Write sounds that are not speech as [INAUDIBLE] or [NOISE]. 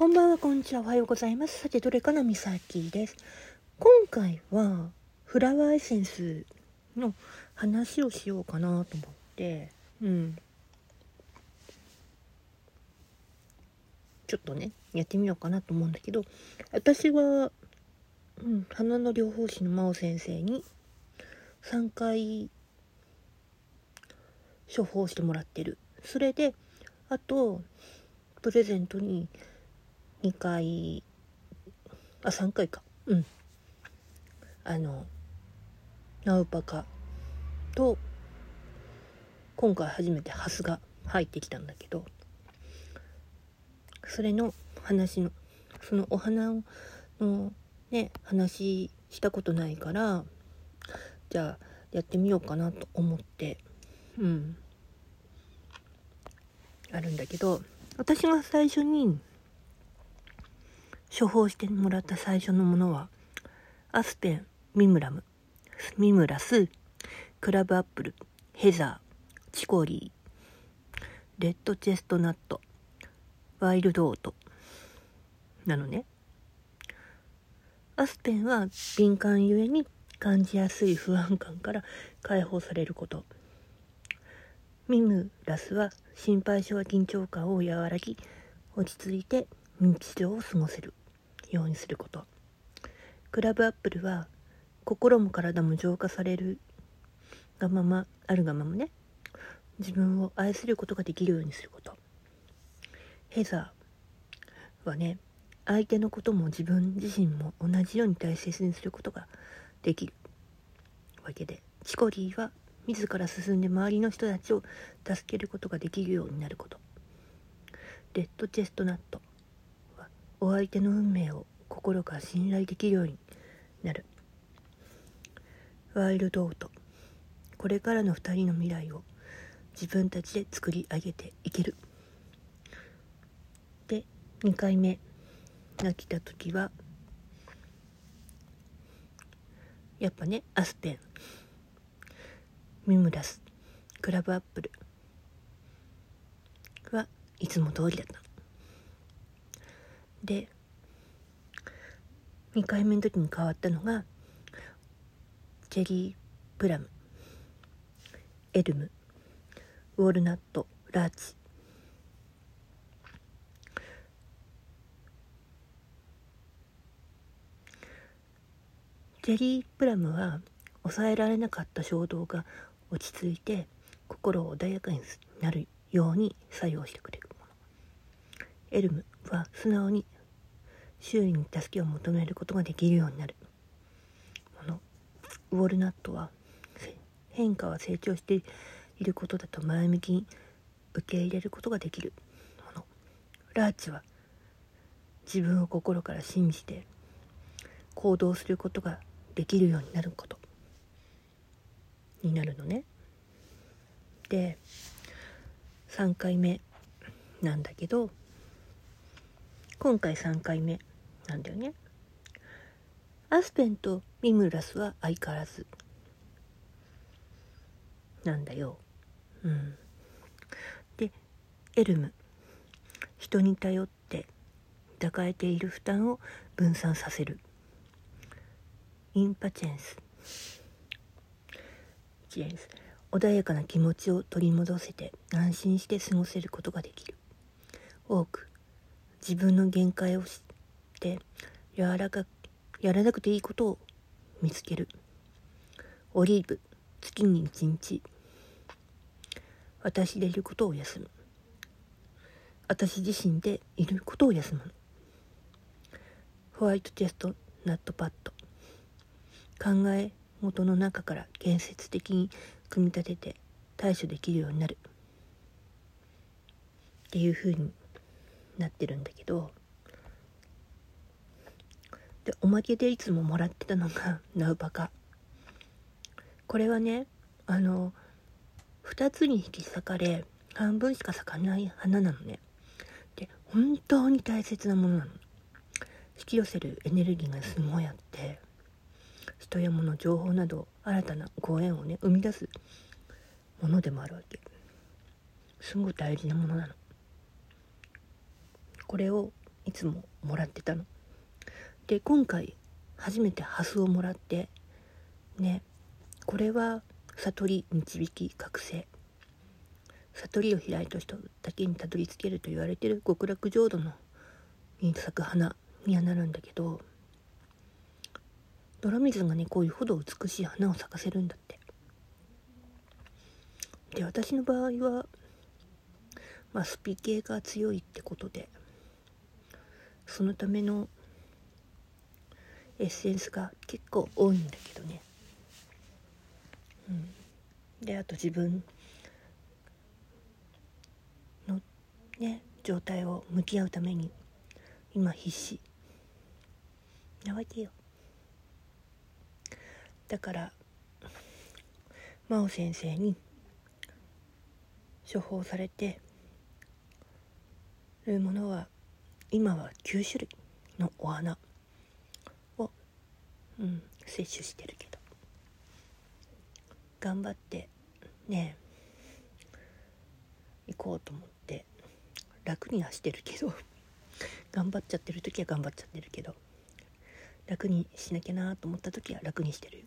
こんばんは、こんにちは、おはようございます。さて、どれかのみさきです。今回は、フラワーエッセンスの話をしようかなと思って、うん。ちょっとね、やってみようかなと思うんだけど、私は、うん、花の療法士の真央先生に、3回、処方してもらってる。それで、あと、プレゼントに、2回。あ3回か。うん。あのナウパカと今回初めてハスが入ってきたんだけどそれの話のそのお花のね話したことないからじゃあやってみようかなと思ってうん。あるんだけど私が最初に処方してもらった最初のものはアスペンミムラム。ミムラスクラブアップルヘザーチコリー。レッドチェストナットワイルドオート。なのね。アスペンは敏感ゆえに感じやすい不安感から解放されること。ミムラスは心配性緊張感を和らぎ落ち着いて日常を過ごせる。ようにすること。クラブアップルは心も体も浄化されるがままあるがままね。自分を愛することができるようにすること。ヘザーはね相手のことも自分自身も同じように大切にすることができる。わけでチコリーは自ら進んで周りの人たちを助けることができるようになること。レッドチェストナット。お相手の運命を心から信頼できるようになる。ワイルドオート。これからの2人の未来を自分たちで作り上げていける。で2回目。が来た時はやっぱねアスペン。ミムラス。クラブアップル。はいつも通りだった。で2回目の時に変わったのがチェリープラムエルムウォルナットラーチ。チェリープラムは抑えられなかった衝動が落ち着いて心を穏やかになるように作用してくれるもの。エルムは素直に周囲に助けを求めることができるようになる。ものウォルナットは変化は成長していることだと前向きに受け入れることができる。ものラーチは自分を心から信じて行動することができるようになること。になるのね。で3回目なんだけど今回3回目。なんだよね。アスペンとミムラスは相変わらず。なんだよ。うん。でエルム。人に頼って抱えている負担を分散させる。インパチェンス。チェンス。穏やかな気持ちを取り戻せて安心して過ごせることができる。多く自分の限界を知って柔らかやらなくていいことを見つける。オリーブ月に一日。私でいることを休む。私自身でいることを休む。ホワイトチェストナットパッド。考え事の中から建設的に組み立てて対処できるようになる。っていうふうになってるんだけど。まけでいつももらってたのが [LAUGHS] ナウパカ。これはねあの2つに引き裂かれ半分しか咲かない花なのね。で本当に大切なものなの。引き寄せるエネルギーがすごいあって人や物情報など新たなご縁をね生み出すものでもあるわけ。すごい大事なものなの。これをいつももらってたの。で今回初めてハスをもらってねこれは悟り導き覚醒。悟りを開いた人だけにたどり着けると言われてる極楽浄土のに咲く花にはなるんだけど泥水がねこういうほど美しい花を咲かせるんだって。で私の場合はまあスピ系が強いってことでそのためのエッセンスが結構多いんだけどね。うん。であと自分のね状態を向き合うために今必死。なわけよ。だから真央先生に処方されてるものは今は9種類のお花、うん、摂取してるけど。頑張ってね行こうと思って楽にはしてるけど [LAUGHS] 頑張っちゃってる時は頑張っちゃってるけど楽にしなきゃなと思った時は楽にしてる